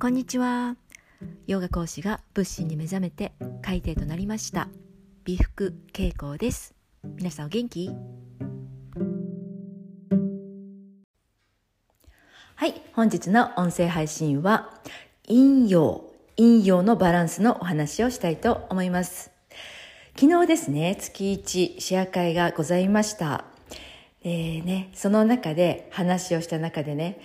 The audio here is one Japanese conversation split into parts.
こんにちは。ヨガ講師が仏心に目覚めて海底となりました。美福恵子です。皆さんお元気？はい。本日の音声配信は陰陽陰陽のバランスのお話をしたいと思います。昨日ですね月1シェア会がございました。えーね、その中で話をした中でね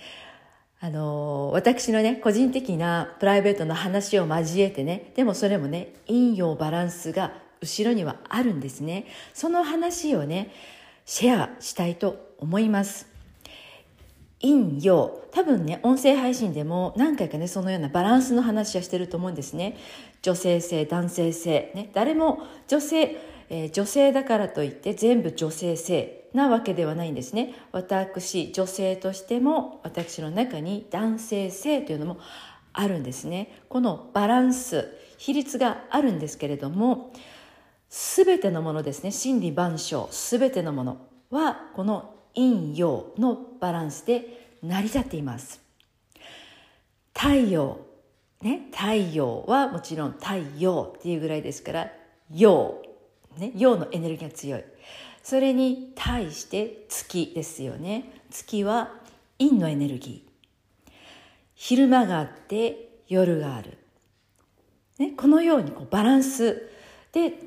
あの私のね個人的なプライベートの話を交えてねでもそれもね陰陽バランスが後ろにはあるんですね。その話をねシェアしたいと思います。陰陽多分ね音声配信でも何回かねそのようなバランスの話はしてると思うんですね。女性性男性性。ね誰も女性、えー、女性だからといって全部女性性。なわけではないんですね。私女性としても私の中に男性性というのもあるんですね。このバランス比率があるんですけれども全てのものですね。真理万象全てのものはこの陰陽のバランスで成り立っています。太陽ね太陽はもちろん太陽っていうぐらいですから陽ね陽のエネルギーが強い。それに対して月ですよね。月は陰のエネルギー。昼間があって夜がある、ね、このようにこうバランスで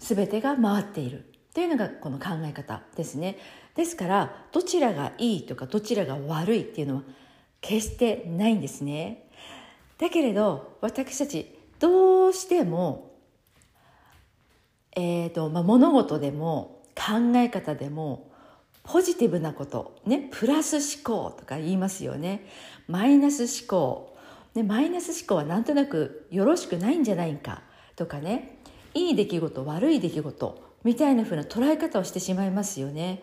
全てが回っている。というのがこの考え方ですね。ですからどちらがいいとかどちらが悪いっていうのは決してないんですね。だけれど私たちどうしてもえーとまあ、物事でも考え方でもポジティブなことねプラス思考とか言いますよね。マイナス思考、ね、マイナス思考はなんとなくよろしくないんじゃないかとかね。いい出来事悪い出来事みたいな風な捉え方をしてしまいますよね。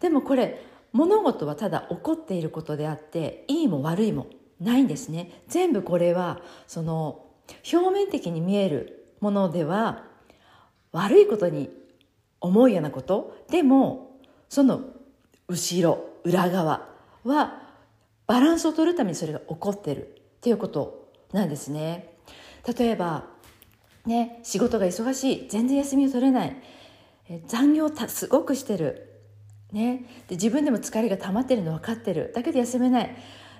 でもこれ物事はただ起こっていることであっていいも悪いもないんですね。全部これはその表面的に見えるものでは悪いことに思うようなこと？でもその後ろ裏側はバランスを取るためにそれが起こってる。っていうことなんですね。例えばね仕事が忙しい。全然休みを取れない。残業たすごくしてる。ね。で自分でも疲れが溜まってるの分かってる。だけど休めない。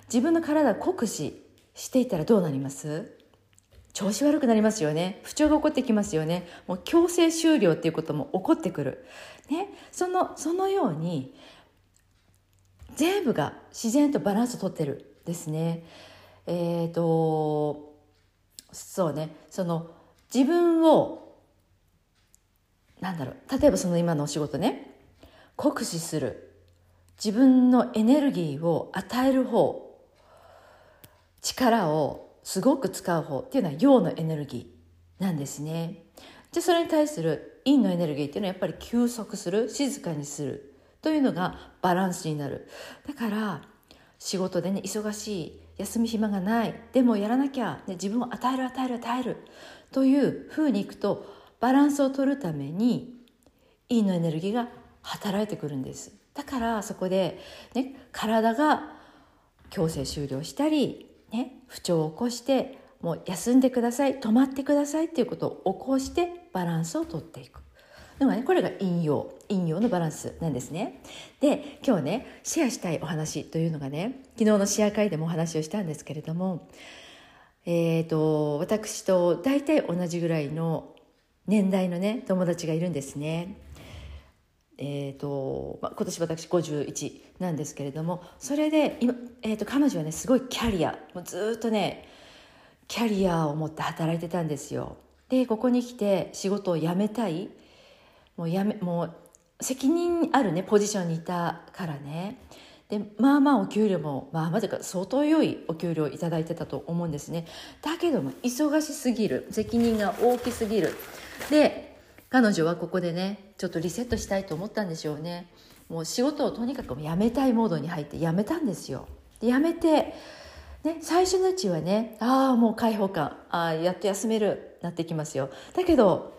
自分の体を酷使していたらどうなります？調子悪くなりますよね。不調が起こってきますよね。もう強制終了っていうことも起こってくる、ね、そのそのように全部が自然とバランスをとってるですね。えっ、ー、とそうね。その自分をなんだろう。例えばその今のお仕事ね。酷使する。自分のエネルギーを与える方。力をすごく使う方っていうのは陽のエネルギーなんですね。じゃそれに対する陰のエネルギーっていうのはやっぱり休息する静かにするというのがバランスになる。だから仕事でね忙しい休み暇がないでもやらなきゃ、ね、自分を与える与える与えるというふうにいくとバランスを取るために陰のエネルギーが働いてくるんですだからそこで、ね、体が強制終了したりね、不調を起こしてもう休んでください止まってくださいっていうことを起こしてバランスをとっていく。のがねこれが陰陽陰陽のバランスなんですね。で今日ねシェアしたいお話というのがね昨日のシェア会でもお話をしたんですけれどもえーと、私と大体同じぐらいの年代のね友達がいるんですね。えーとまあ、今年私51なんですけれどもそれで今、えーと、彼女はねすごいキャリアもうずっとねキャリアを持って働いてたんですよ。でここに来て仕事を辞めたい。もうやめもう責任あるねポジションにいたからね。でまあまあお給料もまあまあか相当良いお給料いただいてたと思うんですね。だけども忙しすぎる責任が大きすぎる。で彼女はここでねちょっとリセットしたいと思ったんでしょうね。もう仕事をとにかくやめたいモードに入ってやめたんですよ。でやめてね、最初のうちはねああもう開放感。あやっと休める。なってきますよ。だけど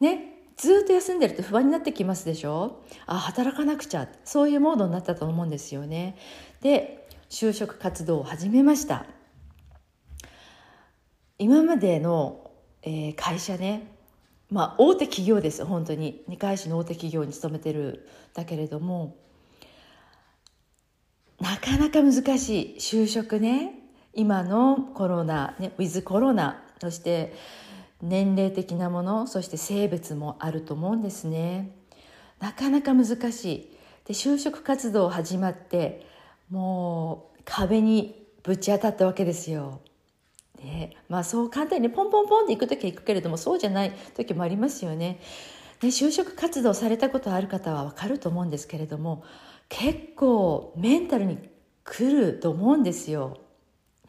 ねずっと休んでると不安になってきますでしょ。あ働かなくちゃ。そういうモードになったと思うんですよね。で就職活動を始めました。今までの、えー、会社ねまあ大手企業です本当に。二階市の大手企業に勤めてるだけれども。なかなか難しい就職ね。今のコロナ、ね、ウィズコロナそして年齢的なものそして性別もあると思うんですね。なかなか難しい。で就職活動始まってもう壁にぶち当たったわけですよ。ね、まあそう簡単にポンポンポンって行く時は行くけれどもそうじゃない時もありますよね。で就職活動されたことある方は分かると思うんですけれども結構メンタルに来ると思うんですよ。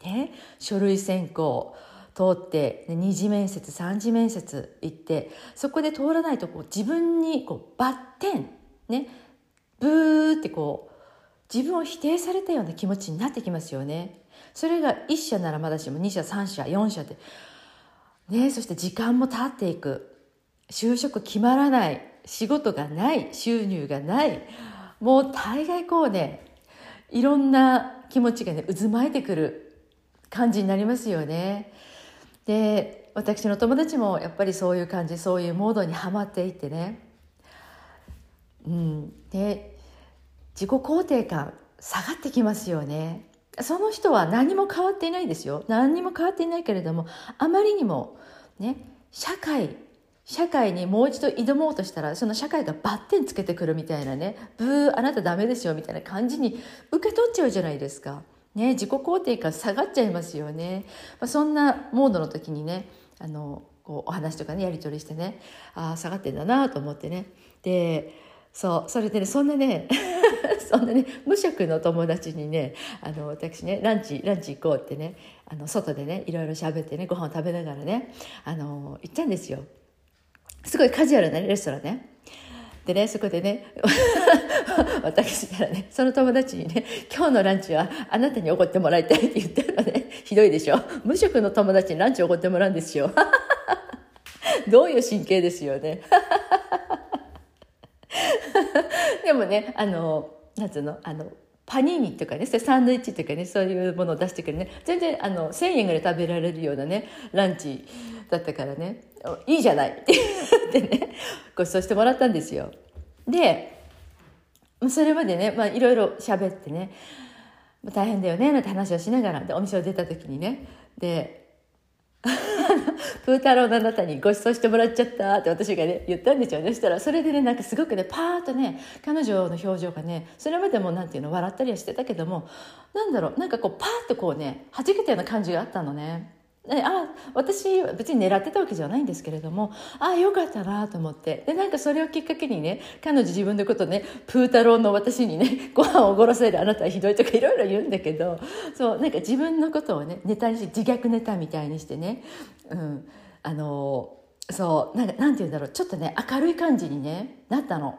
ね、書類選考通って二次面接三次面接行ってそこで通らないとこう自分にこうバッテンねブーってこう自分を否定されたような気持ちになってきますよね。それが1社ならまだしも2社3社4社でねそして時間も経っていく。就職決まらない仕事がない収入がない。もう大概こうねいろんな気持ちがね渦巻いてくる感じになりますよね。で私の友達もやっぱりそういう感じそういうモードにはまっていってね、うん、で自己肯定感下がってきますよね。その人は何も変わっていないですよ何にも変わっていないけれどもあまりにもね社会社会にもう一度挑もうとしたらその社会がバッテンつけてくるみたいなねブーあなたダメですよみたいな感じに受け取っちゃうじゃないですか。ね、自己肯定感下がっちゃいますよね。まあ、そんなモードの時にねあのこうお話とかねやり取りしてねああ下がってんだなと思ってねでそうそれでねそんなね そんなね無職の友達にねあの私ねランチランチ行こうってねあの外でねいろいろ喋ってねご飯を食べながらねあの行ったんですよ。すごいカジュアルなレストランね。でねそこでね 私からねその友達にね「今日のランチはあなたにおごってもらいたい」って言ったのねひどいでしょ。無職の友達にランチおごってもらうんですよ。どういう神経ですよね。でもねあのなんつうのあのパニーニとかねサンドイッチとかねそういうものを出してくるね。全然あの1,000円ぐらい食べられるようなねランチだったからね。いいじゃない。ってねご馳走してもらったんですよ。でそれまでね、まあ、いろいろ喋ってね。大変だよねなんて話をしながら。でお店を出た時にね。でプー太郎のあなたにご馳走してもらっちゃったって私がね言ったんですよねそしたらそれでねなんかすごくねパーッとね彼女の表情がねそれまでもなんていうの笑ったりはしてたけどもなんだろうなんかこうパーッとこうね弾けたような感じがあったのね。あ私別に狙ってたわけじゃないんですけれどもああよかったなと思ってでなんかそれをきっかけにね彼女自分のことねプー太郎の私にね ご飯をおごらせるあなたはひどいとかいろいろ言うんだけどそうなんか自分のことをねネタにして自虐ネタみたいにしてね、うん、あのそうなんかなんて言うんだろうちょっとね明るい感じに、ね、なったの。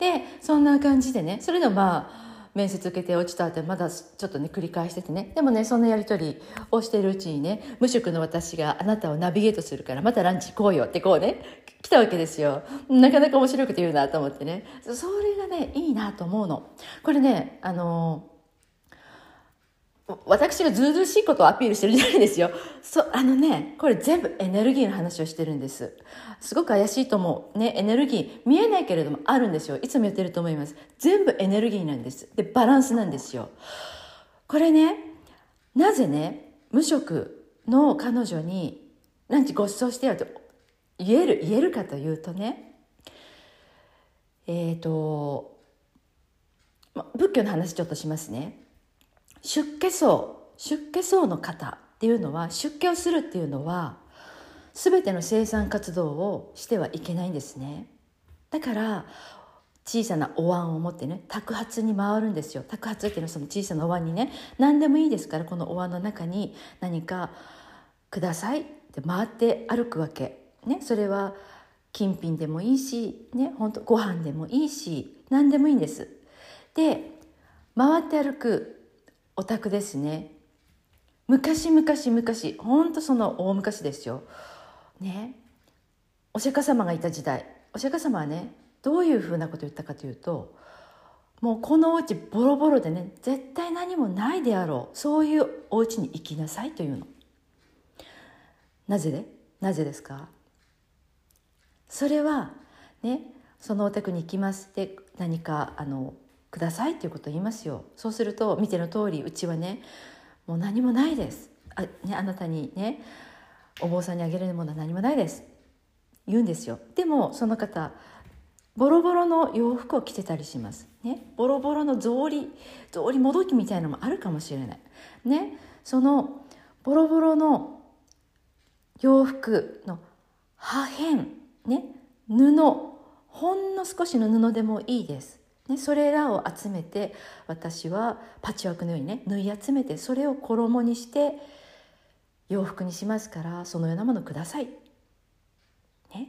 でそんな感じでねそれでまあ面接受けて落ちたってまだちょっとね繰り返しててね。でもねそんなやり取りをしているうちにね無職の私があなたをナビゲートするからまたランチ行こうよってこうね来たわけですよ。なかなか面白くて言うなと思ってね。それがねいいなと思うの。これねあの私がずうずうしいことをアピールしてるじゃないですよ。そう、あのね、これ全部エネルギーの話をしてるんです。すごく怪しいと思う。ね、エネルギー、見えないけれどもあるんですよ。いつも言ってると思います。全部エネルギーなんです。で、バランスなんですよ。これね、なぜね、無職の彼女に、ランチご馳走してよって言える、言えるかというとね、えっ、ー、と、仏教の話ちょっとしますね。出家層出家層の方っていうのは出家をするっていうのは全ての生産活動をしてはいけないんですね。だから小さなお椀を持ってね托鉢に回るんですよ。托鉢っていうのはその小さなお椀にね何でもいいですからこのお椀の中に何かくださいって回って歩くわけ。ねそれは金品でもいいしね本当ご飯でもいいし何でもいいんです。で回って歩くお宅ですね。昔々昔ほんとその大昔ですよ。ね。お釈迦様がいた時代。お釈迦様はねどういうふうなことを言ったかというともうこのお家ボロボロでね絶対何もないであろうそういうお家に行きなさいというの。なぜで？なぜですか？それはねそのお宅に行きますで何かあのくださいっていうことを言いますよ。そうすると見ての通りうちはねもう何もないです。あ,、ね、あなたにねお坊さんにあげれるものは何もないです。言うんですよ。でもその方ボロボロの洋服を着てたりします。ね。ボロボロの草履草履もどきみたいなのもあるかもしれない。ね。そのボロボロの洋服の破片ね。布。ほんの少しの布でもいいです、ね、それらを集めて私はパッチワークのようにね縫い集めてそれを衣にして洋服にしますからそのようなものください。ね、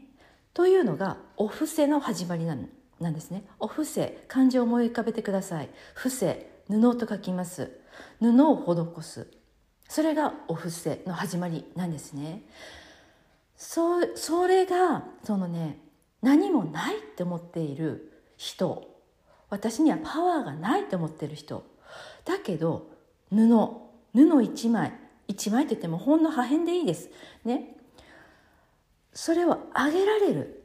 というのがお布施の始まりなんなんですね。お布施漢字を思い浮かべてください。布施布と書きます。布を施すそれがお布施の始まりなんですね。そそれがそのね何もないって思っている人私にはパワーがないって思ってる人。だけど布。布一枚。一枚って言ってもほんの破片でいいです。ね。それをあげられる。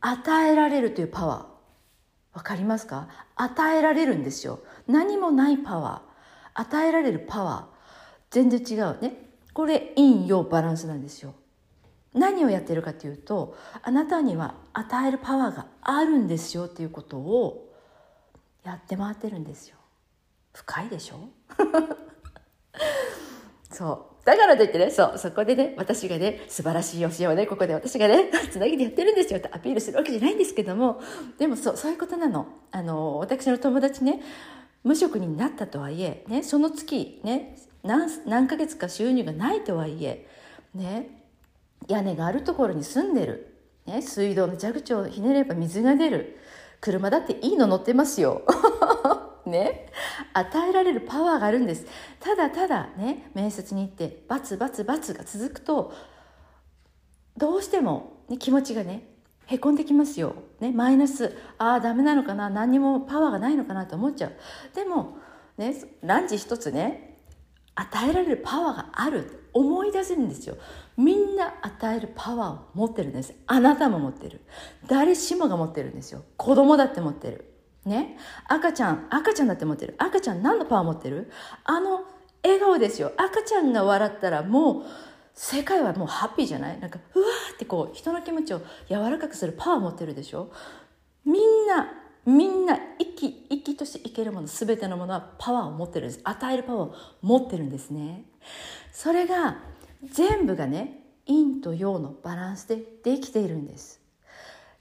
与えられるというパワー。わかりますか？与えられるんですよ。何もないパワー。与えられるパワー。全然違う。ね。これ陰陽バランスなんですよ。何をやってるかというとあなたには与えるパワーがあるんですよっていうことをやって回ってるんですよ。深いでしょ？そう。だからといってねそうそこでね私がね素晴らしい教えをねここで私がね つなぎでやってるんですよってアピールするわけじゃないんですけどもでもそうそういうことなの。あの私の友達ね無職になったとはいえ、ね、その月ね何何ヶ月か収入がないとはいえね屋根があるところに住んでる、ね、水道の蛇口をひねれば水が出る。車だっていいの乗ってますよ。ね、与えられるパワーがあるんです。ただただね面接に行ってバツバツバツが続くとどうしても、ね、気持ちがねへこんできますよ、ね、マイナスああダメなのかな何にもパワーがないのかなと思っちゃう。でも、ね、ランチ一つね与えられるパワーがある思い出せるんですよ。みんな与えるパワーを持ってるんです。あなたも持ってる。誰しもが持ってるんですよ。子供だって持ってる。ね？赤ちゃん赤ちゃんだって持ってる。赤ちゃん何のパワー持ってる？あの笑顔ですよ。赤ちゃんが笑ったらもう世界はもうハッピーじゃない？なんかうわーってこう人の気持ちを柔らかくするパワー持ってるでしょ？みんなみんな生き生きとして生けるもの全てのものはパワーを持ってるんです。与えるパワーを持ってるんですね。それが全部がね陰と陽のバランスでできているんです。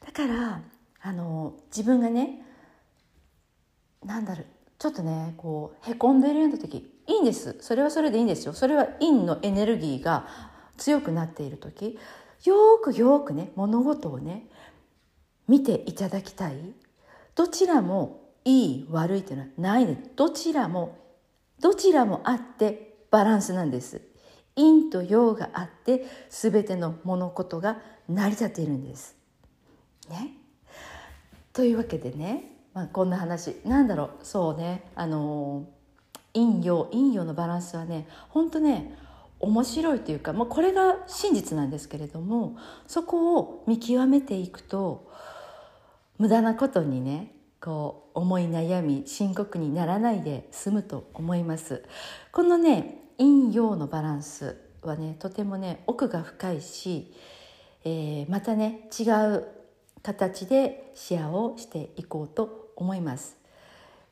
だからあの自分がねなんだろうちょっとねこうへこんでいるような時いいんです。それはそれでいいんですよ。それは陰のエネルギーが強くなっている時よくよくね物事をね見ていただきたい。どちらもいい悪いというのはないでどちらもどちらもあってバランスなんです。陰と陽があって全ての物事が成り立っているんです。ね。というわけでね、まあ、こんな話。なんだろう。そうね。あの陰陽陰陽のバランスはね本当ね面白いというか、まあ、これが真実なんですけれどもそこを見極めていくと無駄なことにねこう思い悩み深刻にならないで済むと思います。このね陰陽のバランスはねとてもね奥が深いし、えー、またね違う形でシェアをしていこうと思います、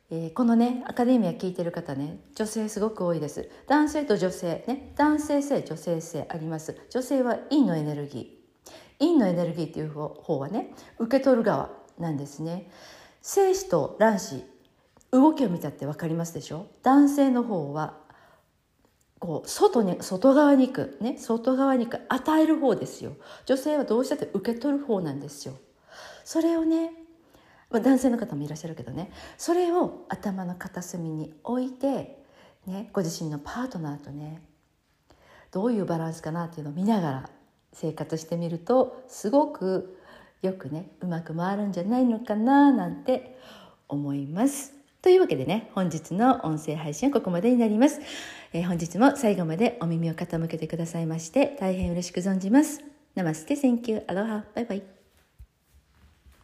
えー、このねアカデミア聞いてる方ね女性すごく多いです。男性と女性ね男性性女性性あります。女性は陰のエネルギー。陰のエネルギーっていう方はね受け取る側。なんですね。精子と卵子動きを見たって分かりますでしょ？男性の方はこう外に外側に行くね外側に行く与える方ですよ。女性はどうしたって受け取る方なんですよ。それをねまあ男性の方もいらっしゃるけどね。それを頭の片隅に置いて、ね、ご自身のパートナーとねどういうバランスかなっていうのを見ながら生活してみるとすごくよくねうまく回るんじゃないのかななんて思います。というわけでね、本日の音声配信はここまでになります。えー、本日も最後までお耳を傾けてくださいまして、大変嬉しく存じます。ナマステ、センキュー、アロハ、バイバイ。